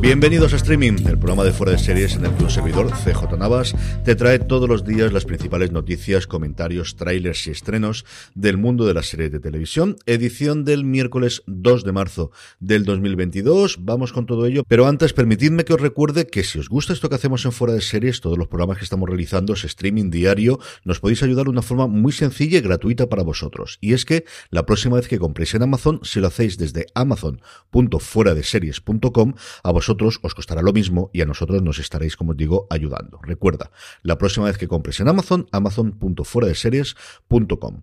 Bienvenidos a Streaming, el programa de fuera de series en el que un servidor, CJ Navas, te trae todos los días las principales noticias, comentarios, trailers y estrenos del mundo de las series de televisión. Edición del miércoles 2 de marzo del 2022. Vamos con todo ello, pero antes permitidme que os recuerde que si os gusta esto que hacemos en fuera de series, todos los programas que estamos realizando es streaming diario, nos podéis ayudar de una forma muy sencilla y gratuita para vosotros. Y es que la próxima vez que compréis en Amazon, si lo hacéis desde amazon.fueradeseries.com, a vosotros os costará lo mismo y a nosotros nos estaréis, como os digo, ayudando. Recuerda, la próxima vez que compres en Amazon, amazon.fueradeseries.com.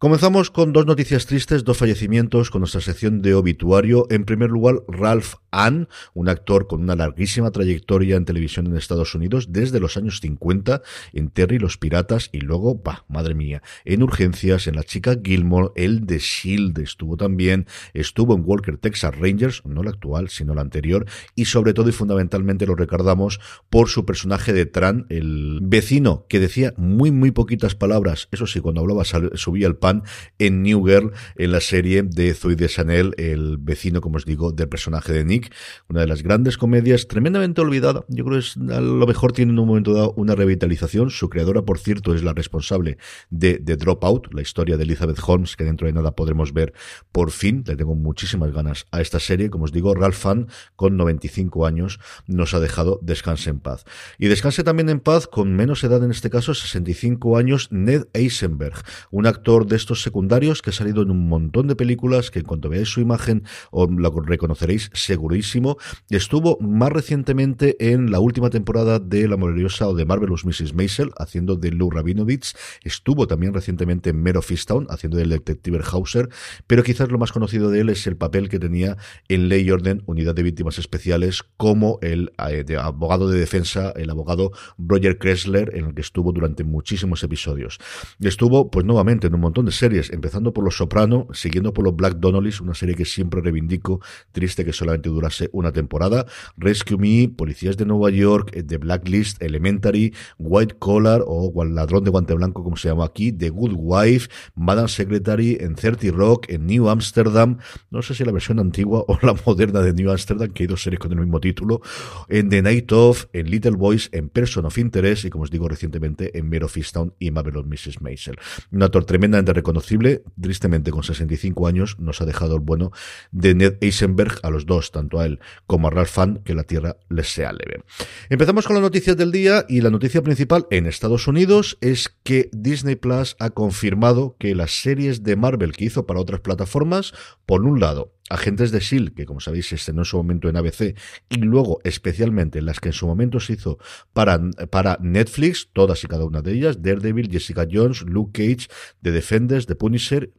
Comenzamos con dos noticias tristes, dos fallecimientos con nuestra sección de obituario. En primer lugar, Ralph Ann, un actor con una larguísima trayectoria en televisión en Estados Unidos desde los años 50 en Terry los Piratas y luego, bah, madre mía, en Urgencias, en La Chica Gilmore, el de Shield estuvo también, estuvo en Walker Texas Rangers, no la actual, sino la anterior, y sobre todo y fundamentalmente lo recordamos por su personaje de Tran, el vecino que decía muy, muy poquitas palabras, eso sí, cuando hablaba subía el pan en New Girl, en la serie de Zoe de Chanel, el vecino, como os digo, del personaje de Nick. Una de las grandes comedias, tremendamente olvidada. Yo creo que a lo mejor tiene en un momento dado una revitalización. Su creadora, por cierto, es la responsable de The Dropout, la historia de Elizabeth Holmes, que dentro de nada podremos ver por fin. Le tengo muchísimas ganas a esta serie. Como os digo, Ralph Fan, con 95 años, nos ha dejado descanse en paz. Y descanse también en paz, con menos edad en este caso, 65 años, Ned Eisenberg, un actor de estos secundarios que ha salido en un montón de películas que en cuanto veáis su imagen os la reconoceréis segurísimo. Estuvo más recientemente en la última temporada de La Maravillosa o de Marvelous Mrs. Maisel haciendo de Lou Rabinovich. Estuvo también recientemente en Mero Fistown haciendo del detective Hauser, pero quizás lo más conocido de él es el papel que tenía en Ley y Orden, Unidad de Víctimas Especiales, como el eh, abogado de defensa, el abogado Roger Kressler, en el que estuvo durante muchísimos episodios. Estuvo, pues nuevamente, en un montón de series, empezando por Los Soprano, siguiendo por los Black Donnellys, una serie que siempre reivindico, triste que solamente durase una temporada, Rescue Me, Policías de Nueva York, eh, The Blacklist, Elementary, White Collar o Ladrón de Guante Blanco, como se llama aquí, The Good Wife, Madame Secretary, en 30 Rock, en New Amsterdam, no sé si la versión antigua o la moderna de New Amsterdam, que hay dos series con el mismo título, en The Night Of, en Little Boys, en Person of Interest y como os digo recientemente en Mare of Easttown y Marvelous Mrs. Maisel. Un actor tremendamente reconocible, tristemente con 65 años, nos ha dejado el bueno de Ned Eisenberg a los dos, tanto a él como a Ralph Fan, que la tierra les sea leve. Empezamos con las noticias del día y la noticia principal en Estados Unidos es que Disney Plus ha confirmado que las series de Marvel que hizo para otras plataformas, por un lado, Agentes de S.H.I.E.L.D., que como sabéis se estrenó en su momento en ABC, y luego especialmente las que en su momento se hizo para, para Netflix, todas y cada una de ellas, Daredevil, Jessica Jones, Luke Cage, The Defenders, The Punisher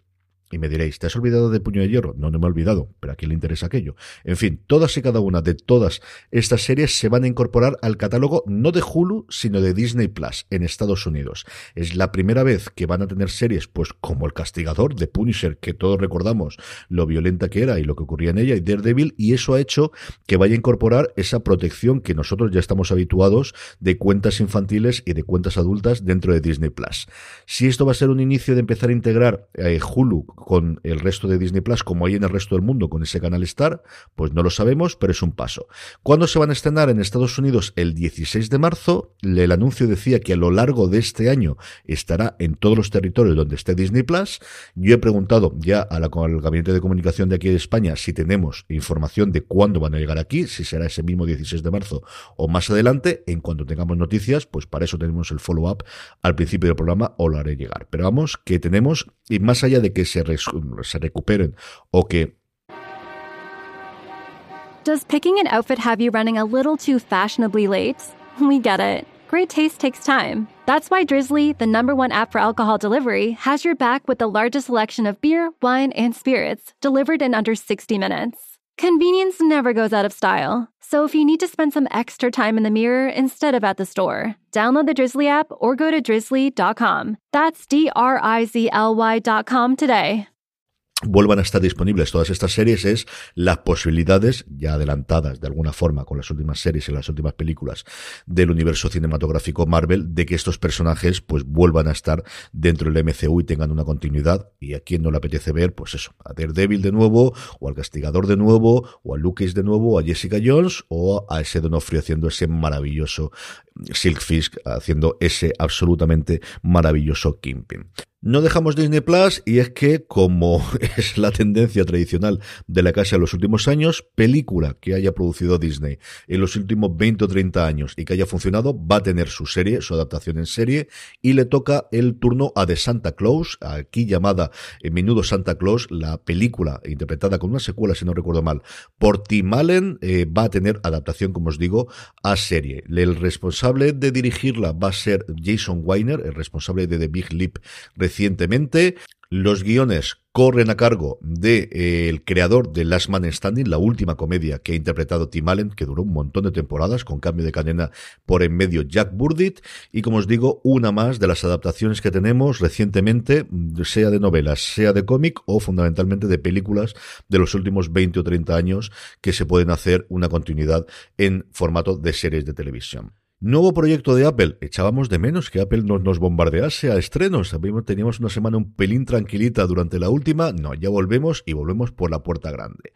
y me diréis, ¿te has olvidado de Puño de Hierro? No, no me he olvidado, pero ¿a quién le interesa aquello? En fin, todas y cada una de todas estas series se van a incorporar al catálogo no de Hulu, sino de Disney Plus en Estados Unidos. Es la primera vez que van a tener series, pues como El Castigador de Punisher, que todos recordamos lo violenta que era y lo que ocurría en ella, y Daredevil, y eso ha hecho que vaya a incorporar esa protección que nosotros ya estamos habituados de cuentas infantiles y de cuentas adultas dentro de Disney Plus. Si esto va a ser un inicio de empezar a integrar eh, Hulu con el resto de Disney Plus como hay en el resto del mundo con ese canal Star, pues no lo sabemos, pero es un paso. ¿Cuándo se van a estrenar en Estados Unidos? El 16 de marzo. El anuncio decía que a lo largo de este año estará en todos los territorios donde esté Disney Plus. Yo he preguntado ya al gabinete de comunicación de aquí de España si tenemos información de cuándo van a llegar aquí, si será ese mismo 16 de marzo o más adelante. En cuanto tengamos noticias, pues para eso tenemos el follow-up al principio del programa o lo haré llegar. Pero vamos, que tenemos, y más allá de que se, se recuperen o que Does picking an outfit have you running a little too fashionably late? We get it. Great taste takes time. That's why Drizzly, the number one app for alcohol delivery, has your back with the largest selection of beer, wine, and spirits delivered in under 60 minutes. Convenience never goes out of style. So if you need to spend some extra time in the mirror instead of at the store, download the Drizzly app or go to drizzly.com. That's D R I Z L Y.com today. Vuelvan a estar disponibles todas estas series es las posibilidades ya adelantadas de alguna forma con las últimas series y las últimas películas del universo cinematográfico Marvel de que estos personajes pues vuelvan a estar dentro del MCU y tengan una continuidad y a quien no le apetece ver pues eso a Daredevil de nuevo o al Castigador de nuevo o a Luke de nuevo o a Jessica Jones o a ese Donofrio haciendo ese maravilloso Silk Fisk haciendo ese absolutamente maravilloso Kingpin. No dejamos Disney Plus y es que, como es la tendencia tradicional de la casa en los últimos años, película que haya producido Disney en los últimos 20 o 30 años y que haya funcionado, va a tener su serie, su adaptación en serie, y le toca el turno a The Santa Claus, aquí llamada en menudo Santa Claus, la película interpretada con una secuela, si no recuerdo mal, por Tim Allen, eh, va a tener adaptación, como os digo, a serie. El responsable de dirigirla va a ser Jason Weiner, el responsable de The Big Leap recientemente. Los guiones corren a cargo de eh, creador de Last Man Standing, la última comedia que ha interpretado Tim Allen, que duró un montón de temporadas, con cambio de cadena por en medio Jack Burdit, y como os digo, una más de las adaptaciones que tenemos recientemente, sea de novelas, sea de cómic o fundamentalmente de películas de los últimos 20 o 30 años que se pueden hacer una continuidad en formato de series de televisión. Nuevo proyecto de Apple. Echábamos de menos que Apple nos, nos bombardease a estrenos. Teníamos una semana un pelín tranquilita durante la última. No, ya volvemos y volvemos por la puerta grande.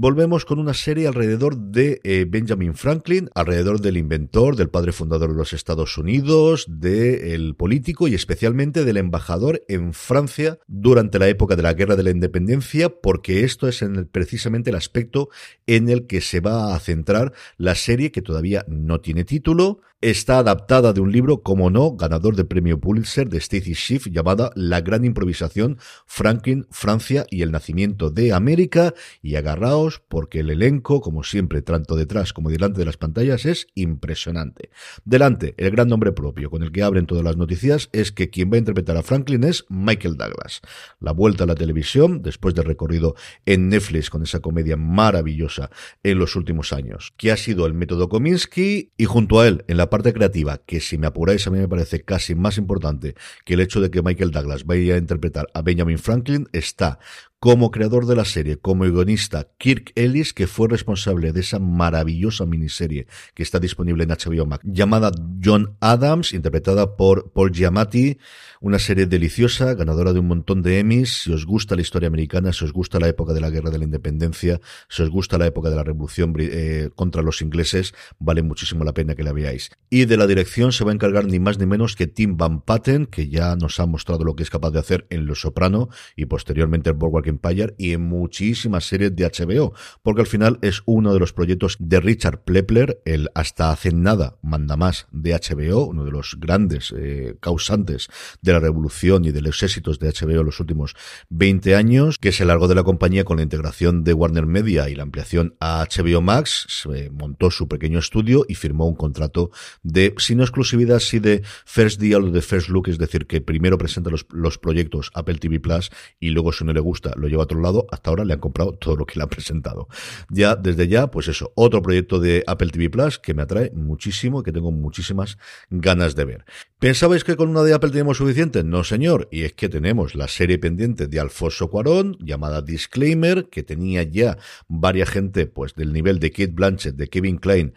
Volvemos con una serie alrededor de eh, Benjamin Franklin, alrededor del inventor, del padre fundador de los Estados Unidos, del político y especialmente del embajador en Francia durante la época de la Guerra de la Independencia, porque esto es en precisamente el aspecto en el que se va a centrar la serie que todavía no tiene título, Está adaptada de un libro, como no, ganador del premio Pulitzer de Stacy Schiff, llamada La gran improvisación, Franklin, Francia y el nacimiento de América. Y agarraos, porque el elenco, como siempre, tanto detrás como delante de las pantallas, es impresionante. Delante, el gran nombre propio con el que abren todas las noticias es que quien va a interpretar a Franklin es Michael Douglas. La vuelta a la televisión, después del recorrido en Netflix con esa comedia maravillosa en los últimos años, que ha sido el método Kominsky, y junto a él, en la parte creativa, que si me apuráis a mí me parece casi más importante que el hecho de que Michael Douglas vaya a interpretar a Benjamin Franklin, está como creador de la serie, como guionista, Kirk Ellis, que fue responsable de esa maravillosa miniserie que está disponible en HBO Max, llamada John Adams, interpretada por Paul Giamatti, una serie deliciosa, ganadora de un montón de Emmys. Si os gusta la historia americana, si os gusta la época de la Guerra de la Independencia, si os gusta la época de la Revolución eh, contra los ingleses, vale muchísimo la pena que la veáis. Y de la dirección se va a encargar ni más ni menos que Tim Van Patten, que ya nos ha mostrado lo que es capaz de hacer en Los Soprano y posteriormente en Boardwalk Empire y en muchísimas series de HBO, porque al final es uno de los proyectos de Richard Plepler, el hasta hace nada manda más de HBO, uno de los grandes eh, causantes de la revolución y de los éxitos de HBO en los últimos 20 años, que se largó de la compañía con la integración de Warner Media y la ampliación a HBO Max, se montó su pequeño estudio y firmó un contrato de, si no exclusividad, si de First Deal o de First Look, es decir, que primero presenta los, los proyectos Apple TV Plus y luego si no le gusta lo lleva a otro lado, hasta ahora le han comprado todo lo que le han presentado. Ya, desde ya, pues eso, otro proyecto de Apple TV Plus que me atrae muchísimo y que tengo muchísimas ganas de ver. ¿Pensabais que con una de Apple tenemos suficiente? No, señor. Y es que tenemos la serie pendiente de Alfonso Cuarón, llamada Disclaimer, que tenía ya varias gente, pues, del nivel de Kate Blanchett, de Kevin Klein,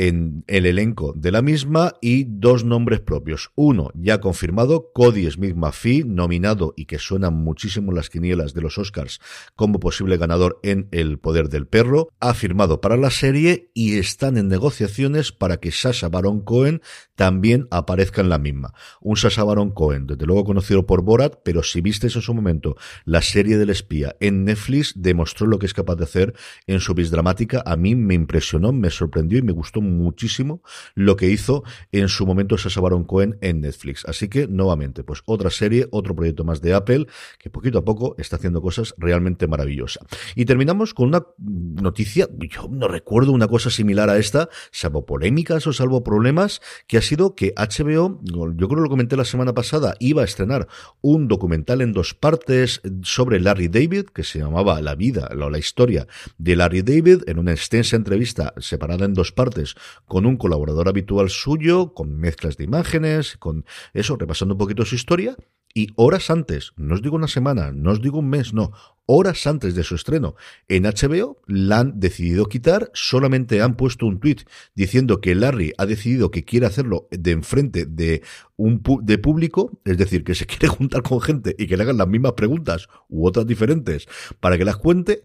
en el elenco de la misma y dos nombres propios. Uno ya confirmado, Cody Smith McPhee, nominado y que suena muchísimo en las quinielas de los Oscars como posible ganador en El Poder del Perro, ha firmado para la serie y están en negociaciones para que Sasha Baron Cohen también aparezca en la misma. Un Sasha Baron Cohen, desde luego conocido por Borat, pero si visteis en su momento la serie del espía en Netflix, demostró lo que es capaz de hacer en su bis dramática. A mí me impresionó, me sorprendió y me gustó muchísimo lo que hizo en su momento Sasha Baron Cohen en Netflix. Así que, nuevamente, pues otra serie, otro proyecto más de Apple, que poquito a poco está haciendo cosas realmente maravillosas. Y terminamos con una noticia, yo no recuerdo una cosa similar a esta, salvo polémicas o salvo problemas, que ha sido que HBO, yo creo que lo comenté la semana pasada, iba a estrenar un documental en dos partes sobre Larry David, que se llamaba La vida, la historia de Larry David, en una extensa entrevista separada en dos partes con un colaborador habitual suyo, con mezclas de imágenes, con eso, repasando un poquito su historia. Y horas antes, no os digo una semana, no os digo un mes, no, horas antes de su estreno en HBO, la han decidido quitar, solamente han puesto un tweet diciendo que Larry ha decidido que quiere hacerlo de enfrente de un de público, es decir, que se quiere juntar con gente y que le hagan las mismas preguntas u otras diferentes para que las cuente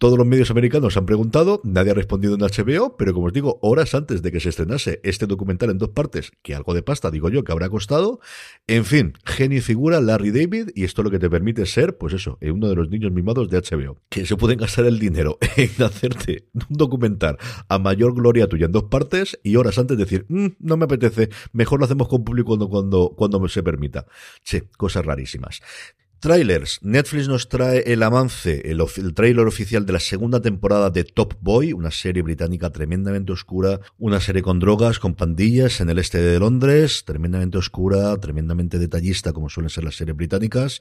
todos los medios americanos han preguntado, nadie ha respondido en HBO, pero como os digo, horas antes de que se estrenase este documental en dos partes, que algo de pasta, digo yo, que habrá costado. En fin, genio y figura Larry David, y esto lo que te permite ser, pues eso, eh, uno de los niños mimados de HBO, que se pueden gastar el dinero en hacerte un documental a mayor gloria tuya en dos partes y horas antes decir, mm, no me apetece, mejor lo hacemos con público cuando, cuando, cuando se permita. Che, cosas rarísimas. Trailers. Netflix nos trae el avance, el, el, trailer oficial de la segunda temporada de Top Boy, una serie británica tremendamente oscura, una serie con drogas, con pandillas en el este de Londres, tremendamente oscura, tremendamente detallista, como suelen ser las series británicas,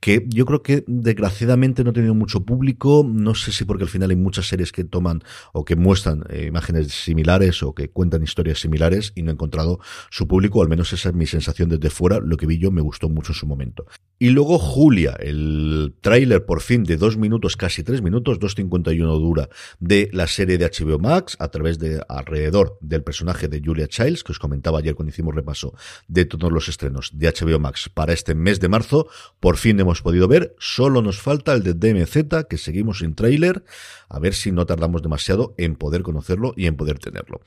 que yo creo que desgraciadamente no ha tenido mucho público, no sé si porque al final hay muchas series que toman o que muestran eh, imágenes similares o que cuentan historias similares y no he encontrado su público, al menos esa es mi sensación desde fuera, lo que vi yo me gustó mucho en su momento. Y luego Julia, el tráiler por fin de dos minutos, casi tres minutos, 2.51 dura, de la serie de HBO Max, a través de alrededor del personaje de Julia Childs, que os comentaba ayer cuando hicimos repaso de todos los estrenos de HBO Max para este mes de marzo. Por fin hemos podido ver, solo nos falta el de DMZ, que seguimos sin tráiler, a ver si no tardamos demasiado en poder conocerlo y en poder tenerlo.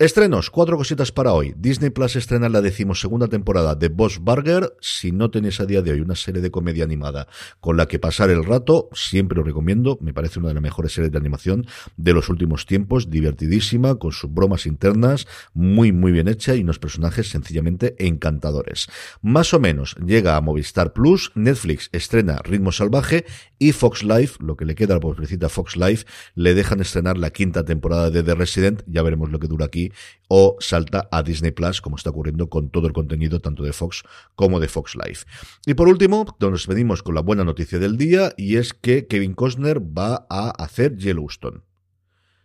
Estrenos, cuatro cositas para hoy. Disney Plus estrena la decimosegunda temporada de Boss Burger. Si no tenéis a día de hoy una serie de comedia animada con la que pasar el rato, siempre lo recomiendo, me parece una de las mejores series de animación de los últimos tiempos, divertidísima, con sus bromas internas, muy muy bien hecha y unos personajes sencillamente encantadores. Más o menos llega a Movistar Plus, Netflix estrena Ritmo Salvaje y Fox Life, lo que le queda a la pobrecita Fox Life, le dejan estrenar la quinta temporada de The Resident, ya veremos lo que dura aquí, o salta a Disney Plus, como está ocurriendo con todo el contenido tanto de Fox como de Fox Life. Y por último, nos venimos con la buena noticia del día y es que Kevin Costner va a hacer Yellowstone.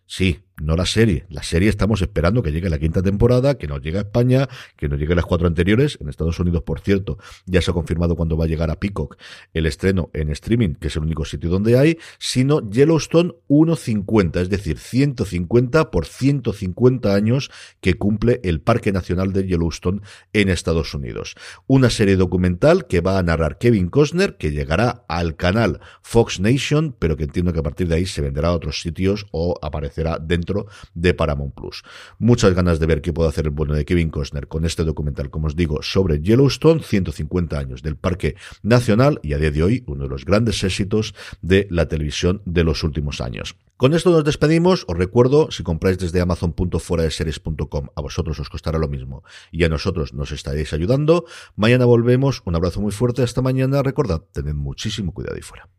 Sí, no la serie. La serie estamos esperando que llegue la quinta temporada, que nos llegue a España, que nos llegue las cuatro anteriores. En Estados Unidos, por cierto, ya se ha confirmado cuándo va a llegar a Peacock el estreno en streaming, que es el único sitio donde hay, sino Yellowstone 1.50, es decir, 150 por 150 años que cumple el Parque Nacional de Yellowstone en Estados Unidos. Una serie documental que va a narrar Kevin Costner, que llegará al canal Fox Nation, pero que entiendo que a partir de ahí se venderá a otros sitios o aparecerá dentro de Paramount Plus. Muchas ganas de ver qué puede hacer el bueno de Kevin Costner con este documental, como os digo, sobre Yellowstone, 150 años del Parque Nacional y a día de hoy uno de los grandes éxitos de la televisión de los últimos años. Con esto nos despedimos. Os recuerdo, si compráis desde amazon.fueradeseries.com, a vosotros os costará lo mismo y a nosotros nos estaréis ayudando. Mañana volvemos. Un abrazo muy fuerte. Hasta mañana. Recordad, tened muchísimo cuidado y fuera.